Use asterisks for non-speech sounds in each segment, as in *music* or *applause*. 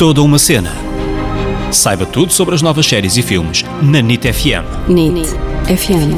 toda uma cena. Saiba tudo sobre as novas séries e filmes na NIT FM. NIT FM.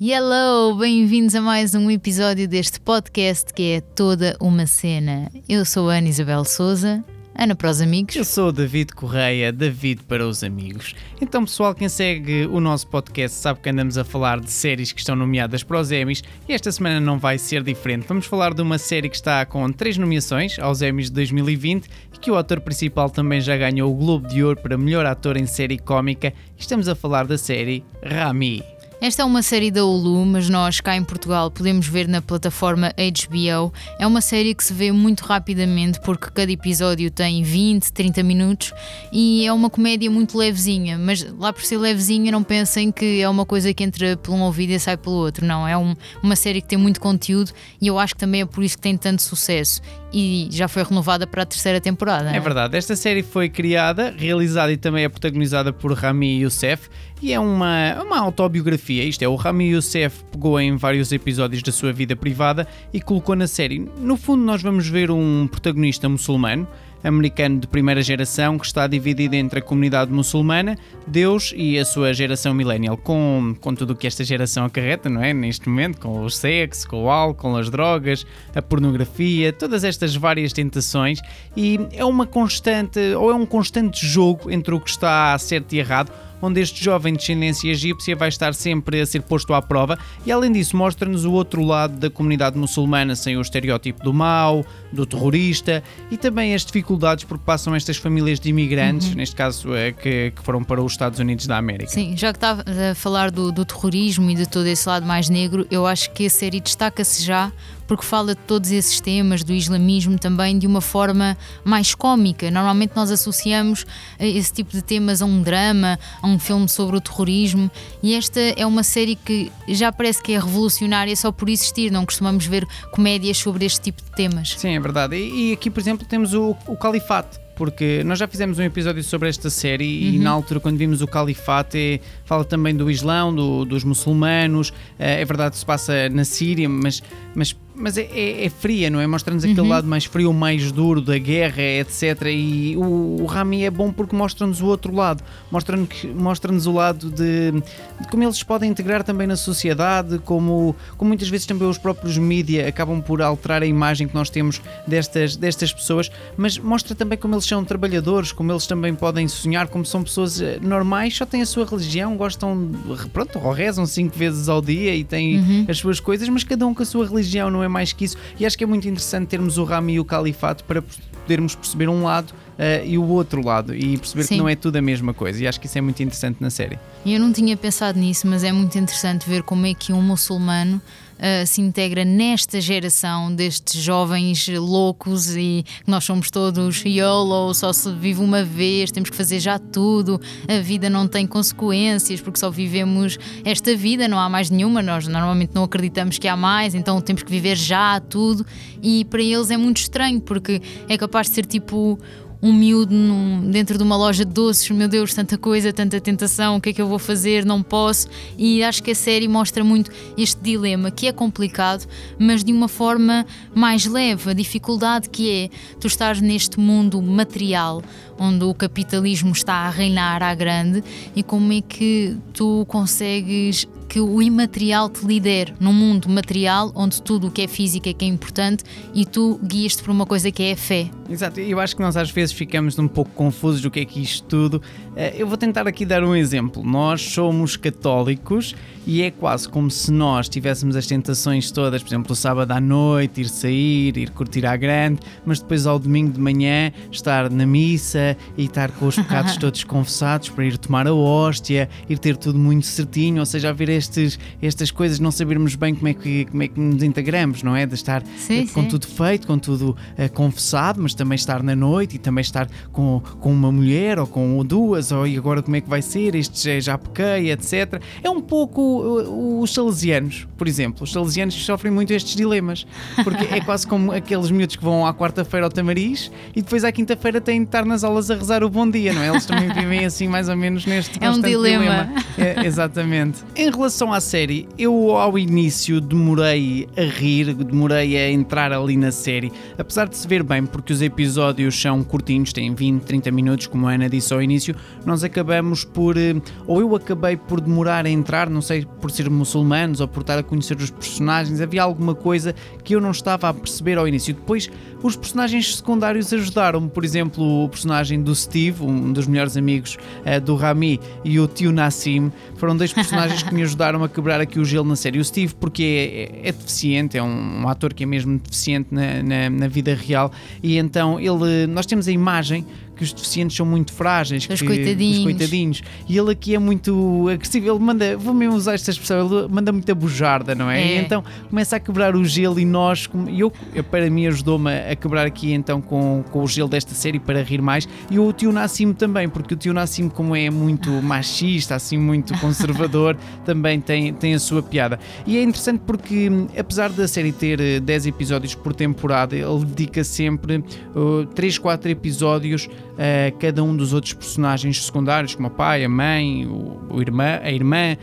Hello, bem-vindos a mais um episódio deste podcast que é toda uma cena. Eu sou a Ana Isabel Souza Ana para os amigos. Eu sou David Correia, David para os amigos. Então, pessoal, quem segue o nosso podcast sabe que andamos a falar de séries que estão nomeadas para os Emmys e esta semana não vai ser diferente. Vamos falar de uma série que está com três nomeações aos Emmys de 2020 e que o ator principal também já ganhou o Globo de Ouro para melhor ator em série cómica. Estamos a falar da série Rami. Esta é uma série da Hulu, mas nós cá em Portugal podemos ver na plataforma HBO. É uma série que se vê muito rapidamente porque cada episódio tem 20, 30 minutos e é uma comédia muito levezinha, mas lá por ser levezinha não pensem que é uma coisa que entra por um ouvido e sai pelo outro. Não, é um, uma série que tem muito conteúdo e eu acho que também é por isso que tem tanto sucesso e já foi renovada para a terceira temporada. É verdade, esta série foi criada, realizada e também é protagonizada por Rami Youssef e é uma, uma autobiografia. Isto é, o Rami Youssef pegou em vários episódios da sua vida privada e colocou na série. No fundo, nós vamos ver um protagonista muçulmano americano de primeira geração que está dividido entre a comunidade muçulmana, Deus e a sua geração millennial, com, com tudo o que esta geração acarreta, não é? Neste momento, com o sexo, com o álcool, as drogas, a pornografia, todas estas várias tentações, e é uma constante, ou é um constante jogo entre o que está certo e errado onde este jovem de descendência egípcia vai estar sempre a ser posto à prova e, além disso, mostra-nos o outro lado da comunidade muçulmana sem o estereótipo do mau, do terrorista e também as dificuldades por que passam estas famílias de imigrantes, uhum. neste caso é, que, que, foram para os Estados Unidos da América. Sim, já que estava a falar do, do terrorismo e de todo esse lado mais negro, eu acho que a série destaca-se já porque fala de todos esses temas, do islamismo também, de uma forma mais cómica. Normalmente nós associamos esse tipo de temas a um drama, a um filme sobre o terrorismo, e esta é uma série que já parece que é revolucionária só por existir, não costumamos ver comédias sobre este tipo de temas. Sim, é verdade. E, aqui, por exemplo, temos o, o Califato porque nós já fizemos um episódio sobre esta série uhum. e na altura quando vimos o Califate fala também do Islão, do, dos muçulmanos, eh, é verdade que se passa na Síria, mas, mas mas é, é, é, fria, não é? Mostra-nos aquele uhum. lado mais frio, mais duro da guerra, etc. E o, o Rami é bom porque mostra-nos o outro lado, mostra-nos mostra o lado de, de, como eles podem integrar também na sociedade, como, como muitas vezes também os próprios mídia acabam por alterar a imagem que nós temos destas, destas pessoas, mas mostra também como eles são trabalhadores, como eles também podem sonhar, como são pessoas eh, normais, só têm a sua religião, gostam, pronto, ou rezam cinco vezes ao dia e têm uhum. as suas coisas, mas cada um com a sua religião, não é? É mais que isso. E acho que é muito interessante termos o Rami e o Califato para podermos perceber um lado uh, e o outro lado e perceber Sim. que não é tudo a mesma coisa. E acho que isso é muito interessante na série. Eu não tinha pensado nisso, mas é muito interessante ver como é que um muçulmano uh, se integra nesta geração destes jovens loucos e nós somos todos YOLO, só se vive uma vez, temos que fazer já tudo, a vida não tem consequências porque só vivemos esta vida, não há mais nenhuma, nós normalmente não acreditamos que há mais, então temos que viver já tudo e para eles é muito estranho porque é capaz de ser tipo um miúdo num, dentro de uma loja de doces, meu Deus, tanta coisa, tanta tentação, o que é que eu vou fazer? Não posso. E acho que a série mostra muito este dilema que é complicado, mas de uma forma mais leve. A dificuldade que é tu estás neste mundo material onde o capitalismo está a reinar à grande e como é que tu consegues que o imaterial te lidere num mundo material onde tudo o que é físico é que é importante e tu guias-te por uma coisa que é a fé. Exato, eu acho que nós às vezes ficamos um pouco confusos do que é que isto tudo. Eh, eu vou tentar aqui dar um exemplo. Nós somos católicos e é quase como se nós tivéssemos as tentações todas, por exemplo, o sábado à noite, ir sair, ir curtir à grande, mas depois ao domingo de manhã estar na missa e estar com os pecados *laughs* todos confessados para ir tomar a hóstia, ir ter tudo muito certinho, ou seja, haver estes, estas coisas, não sabermos bem como é que, como é que nos integramos, não é? De estar sim, com sim. tudo feito, com tudo uh, confessado, mas também estar na noite e também estar com, com uma mulher ou com duas, ou e agora como é que vai ser, este já, já pequei, etc. É um pouco uh, os salesianos, por exemplo. Os salesianos sofrem muito estes dilemas, porque é quase como aqueles miúdos que vão à quarta-feira ao Tamariz e depois à quinta-feira têm de estar nas aulas a rezar o bom dia, não é? Eles também vivem assim mais ou menos neste É um dilema. dilema. É, exatamente. Em relação à série, eu ao início demorei a rir, demorei a entrar ali na série, apesar de se ver bem, porque os episódios são curtinhos, têm 20, 30 minutos, como a Ana disse ao início, nós acabamos por, eh, ou eu acabei por demorar a entrar, não sei por ser muçulmanos ou por estar a conhecer os personagens, havia alguma coisa que eu não estava a perceber ao início. Depois, os personagens secundários ajudaram-me, por exemplo, o personagem do Steve, um dos melhores amigos uh, do Rami, e o tio Nassim, foram dois personagens que me *laughs* ajudaram a quebrar aqui o gelo na série. O Steve, porque é, é, é deficiente, é um, um, ator que é mesmo deficiente na, na, na vida real, e então ele, nós temos a imagem que os deficientes são muito frágeis, os, que, coitadinhos. os coitadinhos. E ele aqui é muito agressivo, ele manda, vou mesmo usar esta expressão, ele manda muita bujarda, não é? É. E então começa a quebrar o gelo e nós, eu, para mim ajudou-me a quebrar aqui então com, com o gelo desta série para rir mais. E o tio Nassim também, porque o tio Nassim, como é muito machista, assim muito *laughs* conservador, também tem, tem a sua piada. E é interessante porque, apesar da série ter eh, 10 episódios por temporada, ele dedica sempre uh, 3, 4 episódios a cada um dos outros personagens secundários, como o pai, a mãe, o, o irmã, a irmã,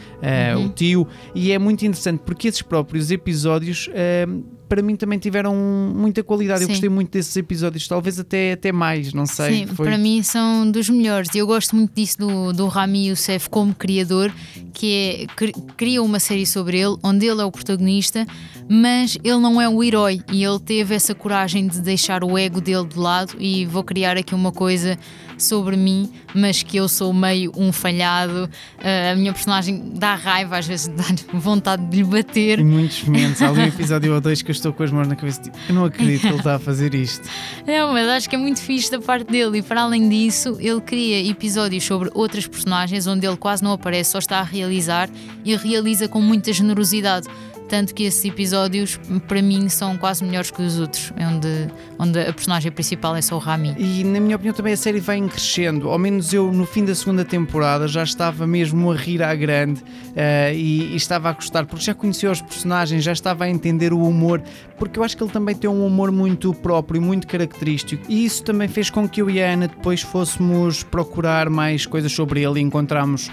uh, o tio, e é muito interessante porque esses próprios episódios. uh, para mim também tiveram muita qualidade. Eu Sim. gostei muito desses episódios, talvez até, até mais, não sei. Sim, foi- para mim são dos melhores. Eu gosto muito disso do, do Rami Youssef como criador, que é cri- cria uma série sobre ele, onde ele é o protagonista, mas ele não é o herói e ele teve essa coragem de deixar o ego dele de lado e vou criar aqui uma coisa sobre mim, mas que eu sou meio um falhado. Ah, a minha personagem dá raiva, às vezes dá vontade de lhe bater. Em muitos momentos, há ali um *laughs* episódio ou dois que eu estou com as mãos na cabeça, tipo, eu não acredito que ele está a fazer isto. Não, mas acho que é muito fixe da parte dele. E para além disso, ele cria episódios sobre outras personagens onde ele quase não aparece, só está a realizar e realiza com muita generosidade. Tanto que esses episódios, para mim, são quase melhores que os outros, onde, onde a personagem principal é só o Rami. E na minha opinião também a série vai crescendo. Ao menos eu no fim da segunda temporada já estava mesmo a rir à grande eh, e, e estava a gostar, porque já conhecia os personagens, já estava a entender o humor, porque eu acho que ele também tem um humor muito próprio, muito característico. E isso também fez com que eu e a Ana depois fôssemos procurar mais coisas sobre ele e encontramos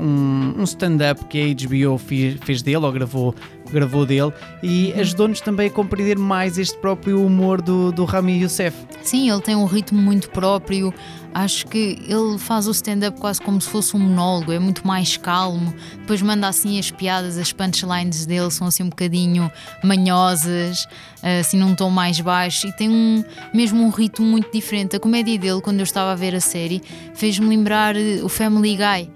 um, um stand-up que a HBO fi- fez dele, ou gravou, gravou dele, e ajudou-nos também a compreender mais este próprio humor do, do Rami Youssef. Sim, ele tem um ritmo muito próprio. Acho que ele faz o stand-up quase como se fosse um monólogo, é muito mais calmo. Depois manda assim as piadas, as punchlines dele são assim um bocadinho manhosas, assim num tom mais baixo e tem um, mesmo um ritmo muito diferente. A comédia dele, quando eu estava a ver a série, fez-me lembrar o Family Guy,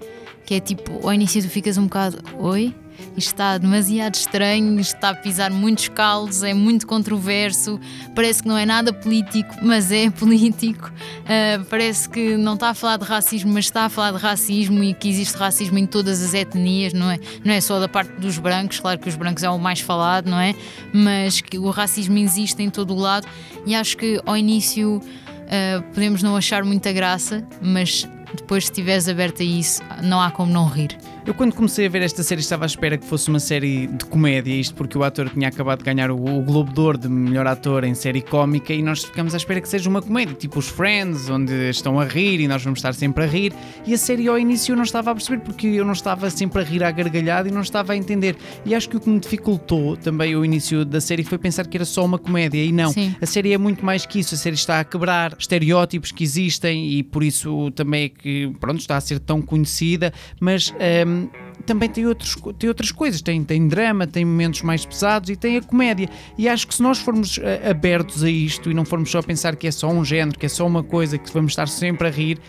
que é tipo, ao início tu ficas um bocado, oi? Isto está demasiado estranho, isto está a pisar muitos calos, é muito controverso, parece que não é nada político, mas é *laughs* político. Ah, parece que não está a falar de racismo, mas está a falar de racismo e que existe racismo em todas as etnias, não é? Não é só da parte dos brancos, claro que os brancos é o mais falado, não é? Mas que o racismo existe em todo o lado e acho que ao início ah, podemos não achar muita graça, mas depois, se estiveres aberto a isso, não há como não rir. Eu quando comecei a ver esta série estava à espera que fosse uma série de comédia, isto porque o ator tinha acabado de ganhar o, o Globo de Ouro de melhor ator em série cómica e nós ficamos à espera que seja uma comédia, tipo os Friends, onde estão a rir e nós vamos estar sempre a rir. E a série ao início eu não estava a perceber porque eu não estava sempre a rir à gargalhada e não estava a entender. E acho que o que me dificultou também o início da série foi pensar que era só uma comédia e não. Sim. A série é muito mais que isso, a série está a quebrar estereótipos que existem e por isso também é que pronto, está a ser tão conhecida, mas também tem, outros, tem outras coisas, tem, tem drama, tem momentos mais pesados e tem a comédia. E acho que se nós formos eh, abertos a isto e não formos só pensar que é só um género, que é só uma coisa, que vamos estar sempre a rir,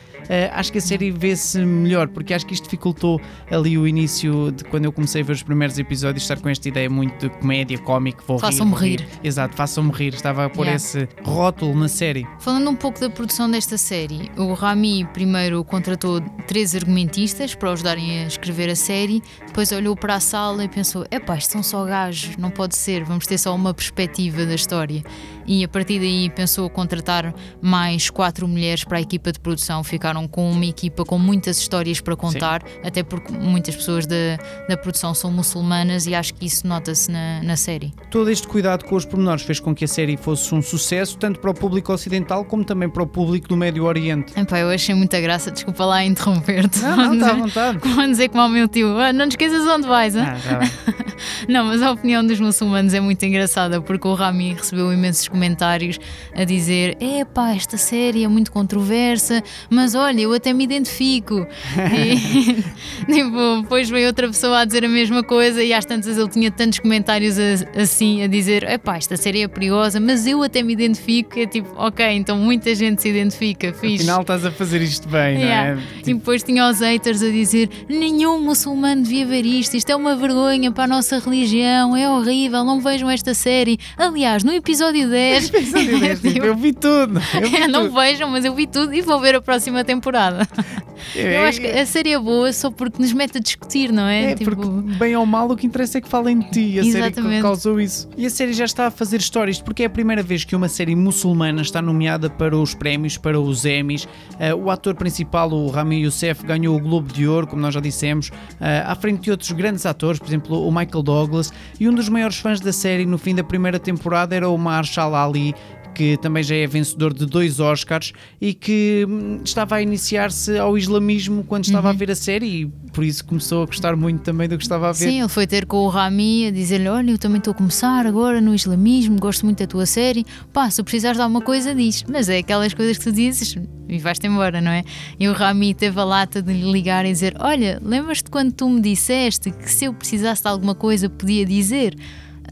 acho que a série vê-se melhor, porque acho que isto dificultou ali o início de quando eu comecei a ver os primeiros episódios, estar com esta ideia muito de comédia, cómico, vou façam-me rir, rir. Exato, façam-me rir. Estava a pôr yeah. esse rótulo na série. Falando um pouco da produção desta série, o Rami primeiro contratou três argumentistas para ajudarem a escrever a série, depois olhou para a sala e pensou: epá, isto são só gajos, não pode ser, vamos ter só uma perspectiva da história. E a partir daí pensou contratar mais quatro mulheres para a equipa de produção. Ficaram com uma equipa com muitas histórias para contar, Sim. até porque muitas pessoas da, da produção são muçulmanas e acho que isso nota-se na, na série. Todo este cuidado com os pormenores fez com que a série fosse um sucesso, tanto para o público ocidental como também para o público do Médio Oriente. Epá, eu achei muita graça, desculpa lá interromper-te. Não, não, está à vontade. Como dizer como ao meu tio, ah, não te esqueças onde vais. Ah, tá *laughs* não, mas a opinião dos muçulmanos é muito engraçada porque o Rami recebeu imensos comentários a dizer: epá, esta série é muito controversa, mas olha, eu até me identifico. *laughs* e *laughs* tipo, depois veio outra pessoa a dizer a mesma coisa e às tantas ele tinha tantos comentários assim a dizer: epá, esta série é perigosa, mas eu até me identifico. É tipo, ok, então muita gente se identifica, fixe. Afinal estás a fazer isto bem, yeah. não é? Tipo... E depois tinha os haters a dizer: nenhum muçulmano devia ver isto, isto é uma vergonha para a nossa religião, é horrível, não vejam esta série. Aliás, no episódio 10. 10 *laughs* tipo, eu vi tudo. Eu vi *laughs* não vejam, mas eu vi tudo e vou ver a próxima temporada. *laughs* É, eu acho que a série é boa só porque nos mete a discutir, não é? É, tipo... porque bem ou mal o que interessa é que falem de ti. A Exatamente. série que causou isso. E a série já está a fazer histórias, porque é a primeira vez que uma série muçulmana está nomeada para os prémios, para os Emmys. Uh, o ator principal, o Rami Youssef, ganhou o Globo de Ouro, como nós já dissemos, uh, à frente de outros grandes atores, por exemplo, o Michael Douglas. E um dos maiores fãs da série no fim da primeira temporada era o Marshall Ali, que também já é vencedor de dois Oscars e que hum, estava a iniciar-se ao islamismo quando estava uhum. a ver a série e por isso começou a gostar muito também do que estava a ver. Sim, ele foi ter com o Rami a dizer-lhe: Olha, eu também estou a começar agora no islamismo, gosto muito da tua série. Pá, se precisares de alguma coisa, diz. Mas é aquelas coisas que tu dizes e vais-te embora, não é? E o Rami teve a lata de lhe ligar e dizer: Olha, lembras-te quando tu me disseste que se eu precisasse de alguma coisa podia dizer?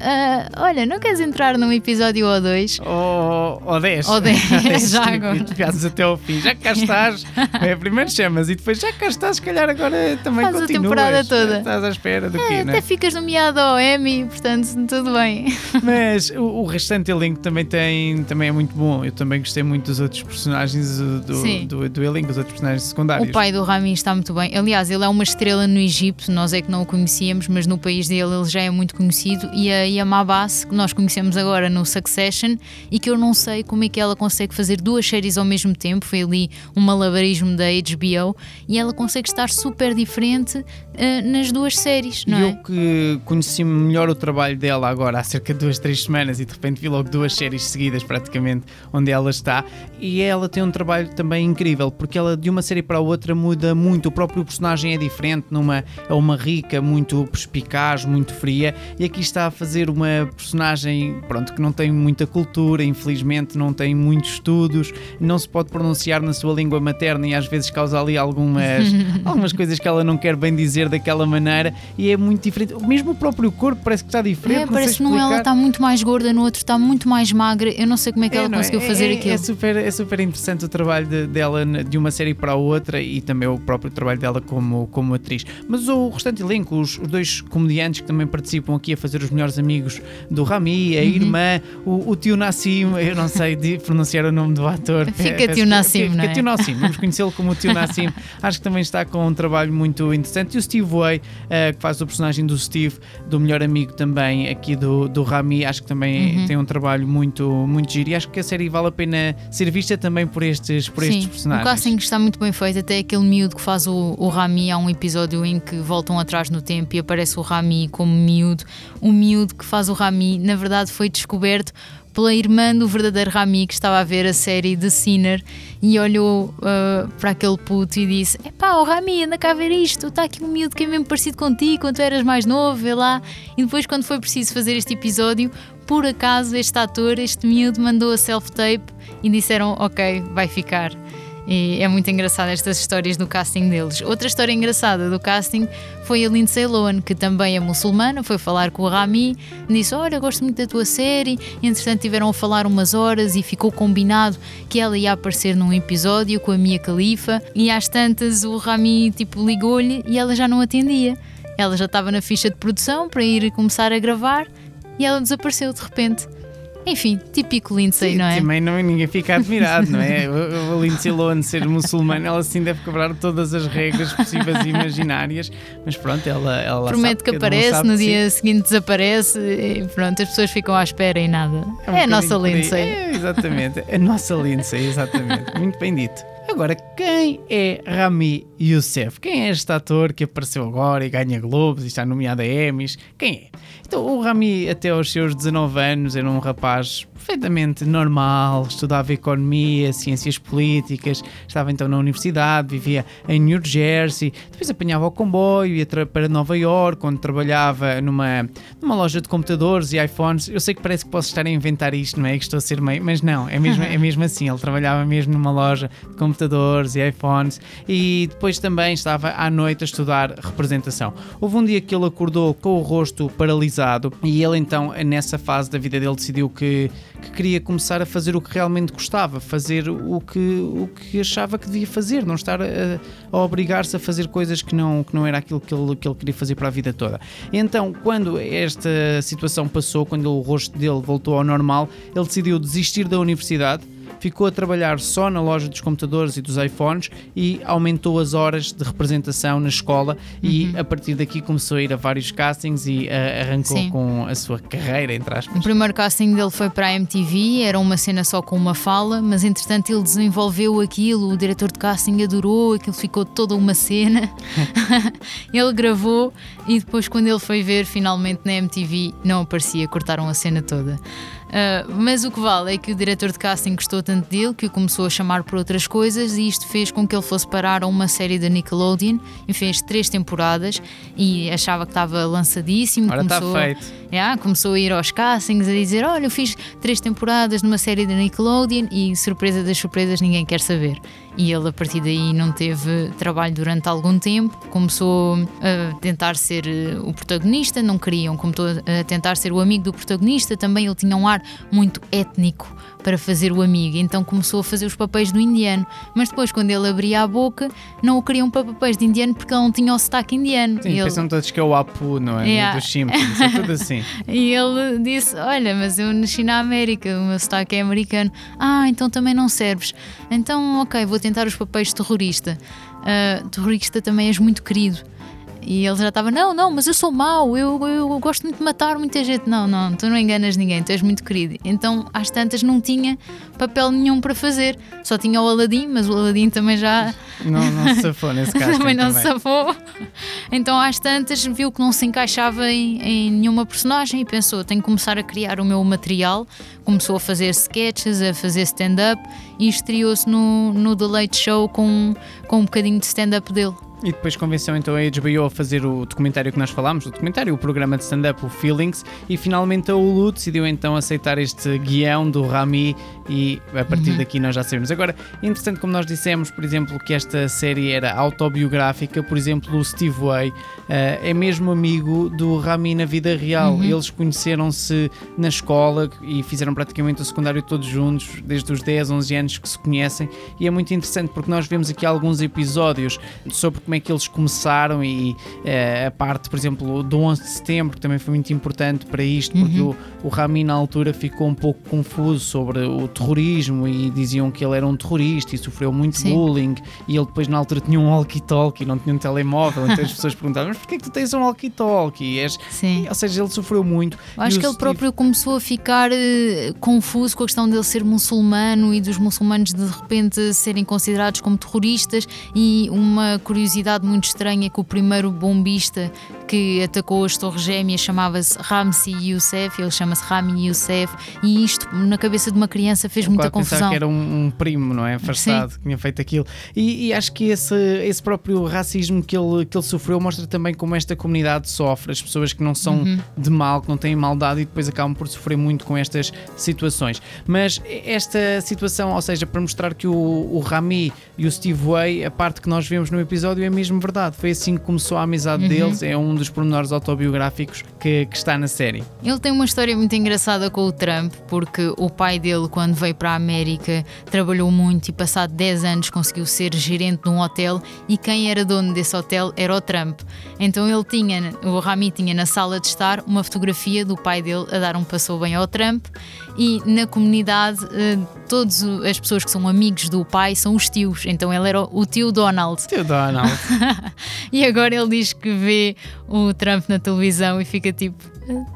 Uh, olha, não queres entrar num episódio ou dois? Ou, ou dez. Ou dez, *laughs* já agora. E até ao fim. Já que cá estás, *laughs* é, primeiro chamas e depois já cá estás, se calhar agora também Faz continuas. a temporada toda. Estás à espera do é, quê, Até né? ficas nomeado ao Emmy, portanto, tudo bem. *laughs* Mas o, o, restante elenco também, tem, também é muito bom. Eu também gostei muito dos outros personagens do, do, do, do elenco, os outros personagens secundários. O pai do Rami está muito bem. Aliás, ele é uma estrela no Egito, nós é que não o conhecíamos, mas no país dele ele já é muito conhecido e a e a Mabas, que nós conhecemos agora no Succession, e que eu não sei como é que ela consegue fazer duas séries ao mesmo tempo. Foi ali um malabarismo da HBO e ela consegue estar super diferente uh, nas duas séries, não e é? Eu que conheci melhor o trabalho dela agora há cerca de duas, três semanas e de repente vi logo duas séries seguidas praticamente onde ela está e ela tem um trabalho também incrível porque ela de uma série para a outra muda muito, o próprio personagem é diferente, numa, é uma rica, muito perspicaz, muito fria e aqui está a fazer uma personagem pronto, que não tem muita cultura, infelizmente não tem muitos estudos, não se pode pronunciar na sua língua materna e às vezes causa ali algumas, *laughs* algumas coisas que ela não quer bem dizer daquela maneira e é muito diferente. Mesmo o próprio corpo parece que está diferente. É, parece que num ela está muito mais gorda, no outro está muito mais magra. Eu não sei como é que é, ela conseguiu é, fazer é, aquilo. É super, é super interessante o trabalho de, dela de uma série para a outra e também o próprio trabalho dela como, como atriz. Mas o restante elenco, os, os dois comediantes que também participam aqui a fazer os melhores amigos do Rami, a uhum. irmã, o, o, tio Nassim, eu não sei de pronunciar o nome do ator. *laughs* Fica tio Nassim, fica, não é? tio Nassim, vamos conhecê-lo como o tio Nassim. *laughs* Acho que também está com um trabalho muito interessante. E o Steve Way, uh, que faz o personagem do Steve, do melhor amigo também aqui do, do Rami, acho que também uhum. tem um trabalho muito, muito giro. E acho que a série vale a pena ser vista também por estes, por Sim, estes personagens. O casting está muito bem feito, até aquele miúdo que faz o, o Rami, há um episódio em que voltam atrás no tempo e aparece o Rami como miúdo. O miúdo que faz o Rami na verdade foi descoberto pela irmã do verdadeiro Rami que estava a ver a série The Sinner e olhou uh, para aquele puto e disse: Epá, o Rami, anda cá a ver isto, está aqui um miúdo que é mesmo parecido contigo quando tu eras mais novo, vê lá. E depois, quando foi preciso fazer este episódio, por acaso este ator, este miúdo, mandou a self-tape e disseram: Ok, vai ficar. E é muito engraçado estas histórias do casting deles. Outra história engraçada do casting foi a Lindsay Lohan, que também é muçulmana, foi falar com o Rami, disse: Olha, gosto muito da tua série. E, entretanto, tiveram a falar umas horas e ficou combinado que ela ia aparecer num episódio com a Mia Khalifa. E às tantas, o Rami tipo, ligou-lhe e ela já não atendia. Ela já estava na ficha de produção para ir começar a gravar e ela desapareceu de repente. Enfim, típico Lindsay, Sim, não é? Também não, ninguém fica admirado, não é? O Lindsay Lohan ser muçulmana, ela sim deve quebrar todas as regras possíveis e imaginárias, mas pronto, ela, ela Promete que um aparece, no dia seguinte desaparece e pronto, as pessoas ficam à espera e nada. um É, a nossa. Lindsay. É, exatamente, a nossa Lindsay, exatamente. Muito bem dito. Agora, quem é Rami Youssef? Quem é este ator que apareceu agora e ganha Globos e está nomeado a Emmys? Quem é? Então, o Rami, até aos seus 19 anos, era um rapaz perfeitamente normal, estudava economia, ciências políticas, estava então na universidade, vivia em New Jersey, depois apanhava o comboio, ia para Nova York, onde trabalhava numa, numa loja de computadores e iPhones. Eu sei que parece que posso estar a inventar isto, não é? Que estou a ser meio, mas não, é mesmo, é mesmo assim. Ele trabalhava mesmo numa loja de computadores e iPhones e depois também estava à noite a estudar representação. Houve um dia que ele acordou com o rosto paralisado e ele então, nessa fase da vida dele, decidiu que, que queria começar a fazer o que realmente gostava, fazer o que, o que achava que devia fazer, não estar a, a obrigar-se a fazer coisas que não, que não era aquilo que ele, que ele queria fazer para a vida toda. E então, quando esta situação passou, quando o rosto dele voltou ao normal, ele decidiu desistir da universidade ficou a trabalhar só na loja dos computadores e dos iPhones e aumentou as horas de representação na escola e a partir daqui começou a ir a vários castings e ah, arrancou Sim. com a sua carreira, entre O aspas. primeiro casting dele foi para a MTV, era uma cena só com uma fala, mas entretanto ele desenvolveu aquilo, o diretor de casting adorou, aquilo ficou toda uma cena. *laughs* ele gravou e depois, quando ele foi ver finalmente na MTV, não aparecia, cortaram a cena toda. Ah, mas o que vale é que o diretor de casting gostou tanto dele que o começou a chamar por outras coisas e isto fez com que ele fosse parar a uma série da Nickelodeon e fez três temporadas e achava que estava lançadíssimo. Ora, está começou- feito. Yeah, começou a ir aos castings a dizer: Olha, eu fiz três temporadas numa série da Nickelodeon e surpresa das surpresas, ninguém quer saber. E ele, a partir daí, não teve trabalho durante algum tempo. Começou a tentar ser eh, o protagonista, não queriam. Começou a tentar ser o amigo do protagonista. Também ele tinha um ar muito étnico para fazer o amigo, então começou a fazer os papéis do indiano. Mas depois, quando ele abria a boca, não o queriam para papéis de indiano porque ele não tinha o sotaque indiano. Sim, ele- pensam todos que é o Apu, não é? Yeah. Dos Simpsons, é tudo assim. *laughs* e ele disse: Olha, mas eu nasci na América, o meu sotaque é americano. Ah, então também não serves. Então, ok, vou tentar os papéis de terrorista. Ah, terrorista também és muito querido. E ele já estava: Não, não, mas eu sou mau, eu, eu gosto muito de matar muita gente. Não, não, tu não enganas ninguém, tu és muito querido. Então, às tantas, não tinha papel nenhum para fazer. Só tinha o Aladim, mas o Aladim também já Não, não se safou nesse *laughs* caso. também não se safou. Então, às tantas, viu que não se encaixava em, em nenhuma personagem e pensou: tenho que começar a criar o meu material. Começou a fazer sketches, a fazer stand-up e estreou-se no, no The Late Show com, com um bocadinho de stand-up dele. E depois convenceu então a HBO a fazer o documentário que nós falámos, o documentário, o programa de stand-up, o Feelings, e finalmente a Hulu decidiu então aceitar este guião do Rami e a partir daqui nós já sabemos. Agora, interessante como nós dissemos, por exemplo, que esta série era autobiográfica, por exemplo, o Steve Way eh, é mesmo amigo do Rami na vida real. Eles conheceram-se na escola e fizeram praticamente o secundário todos juntos, desde os 10, 11 anos que se conhecem, e é muito interessante porque nós vemos aqui alguns episódios sobre como é que eles começaram e eh, a parte, por exemplo, do 11 de setembro, que também foi muito importante para isto, porque o, o Rami na altura ficou um pouco confuso sobre o terrorismo e diziam que ele era um terrorista e sofreu muito Sim. bullying e ele depois na altura tinha um walkie-talkie, não tinha um telemóvel, então as *laughs* pessoas perguntavam, mas porquê é que tu tens um walkie-talkie? És- Sim. Ou seja, ele sofreu muito. Eu acho que ele Steve- próprio começou a ficar eh, confuso com a questão dele ser muçulmano e dos muçulmanos de repente serem considerados como terroristas. E uma curiosidade curiosidade muito estranha que o primeiro bombista que atacou as Torres Gêmeas chamava-se Ramsi Youssef, ele chama-se Rami Youssef, e isto na cabeça de uma criança fez Eu muita confusão. que era um, um primo, não é? Afastado, que tinha feito aquilo. E, e acho que esse, esse próprio racismo que ele, que ele sofreu mostra também como esta comunidade sofre, as pessoas que não são Uhum. de mal, que não têm maldade e depois acabam por sofrer muito com estas situações. Mas esta situação, ou seja, para mostrar que o, o Rami e o Steve Way, a parte que nós vemos no episódio é mesmo verdade. Foi assim que começou a amizade Uhum. deles, é um dos pormenores autobiográficos que, que está na série. Ele tem uma história muito engraçada com o Trump, porque o pai dele, quando veio para a América, trabalhou muito e, passado 10 anos, conseguiu ser gerente de um hotel. E quem era dono desse hotel era o Trump. Então ele tinha, o Rami tinha na sala de estar uma fotografia do pai dele a dar um passou bem ao Trump. E na comunidade, eh, todas as pessoas que são amigos do pai são os tios. Então ele era o tio Donald. Tio Donald. *laughs* E agora ele diz que vê o Trump na televisão e fica tipo: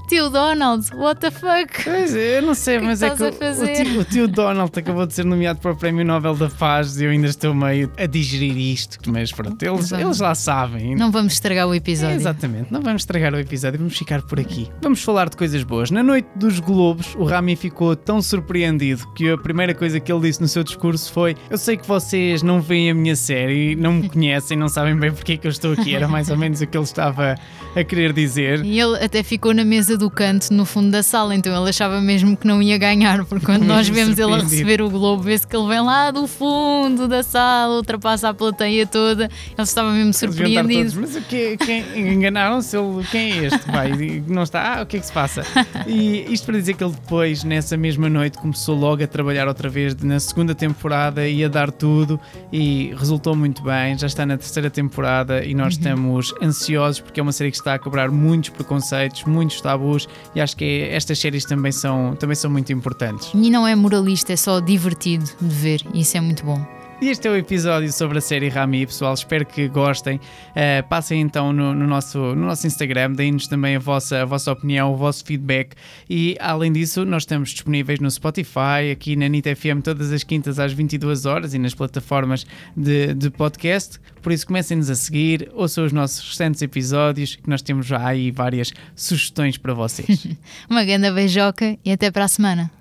Tio Donald, what the fuck? Pois é, eu não sei, que mas é estás que a o- o tio, o tio Donald acabou de ser nomeado para o Prémio Nobel da Paz e eu ainda estou meio a digerir isto, mas pronto, eles, Vamos. eles lá sabem. Não vamos estragar o episódio. Exatamente, não vamos estragar o episódio, vamos ficar por aqui. Vamos falar de coisas boas. Na noite dos Globos, o Rami ficou tão surpreendido que a primeira coisa que ele disse no seu discurso foi: Eu sei que vocês não veem a minha série, não me *laughs* conhecem, não sabem bem porque é que eu estou aqui. Era mais ou menos o que ele estava a querer dizer. E ele até ficou na mesa do canto, no fundo da sala, então ele achava mesmo que não ia ganhar, porque quando nós vemos ele a receber o globo, vê-se que ele vem lá do fundo da sala, ultrapassa a plateia toda, ele estava mesmo surpreendido. todos, Mas o que, quem, enganaram-se? Quem é este? Vai, não está. Ah, o que é que se passa? E isto para dizer que ele depois, nessa mesma noite, começou logo a trabalhar outra vez na segunda temporada e a dar tudo e resultou muito bem. Já está na terceira temporada e nós estamos ansiosos porque é uma série que está a quebrar muitos preconceitos, muitos tabus e acho que estas séries também são, também são muito importantes. E não é moralista, é só divertido de ver, e isso é muito bom. E este é o episódio sobre a série Rami, pessoal. Espero que gostem. Uh, passem então no, no nosso, no nosso Instagram, deem-nos também a vossa, a vossa opinião, o vosso feedback. E além disso, nós estamos disponíveis no Spotify, aqui na NIT FM, todas as quintas às 22 horas e nas plataformas de, de podcast. Por isso, comecem-nos a seguir, ouçam os nossos restantes episódios, que nós temos já aí várias sugestões para vocês. *laughs* Uma grande beijoca e até para a semana.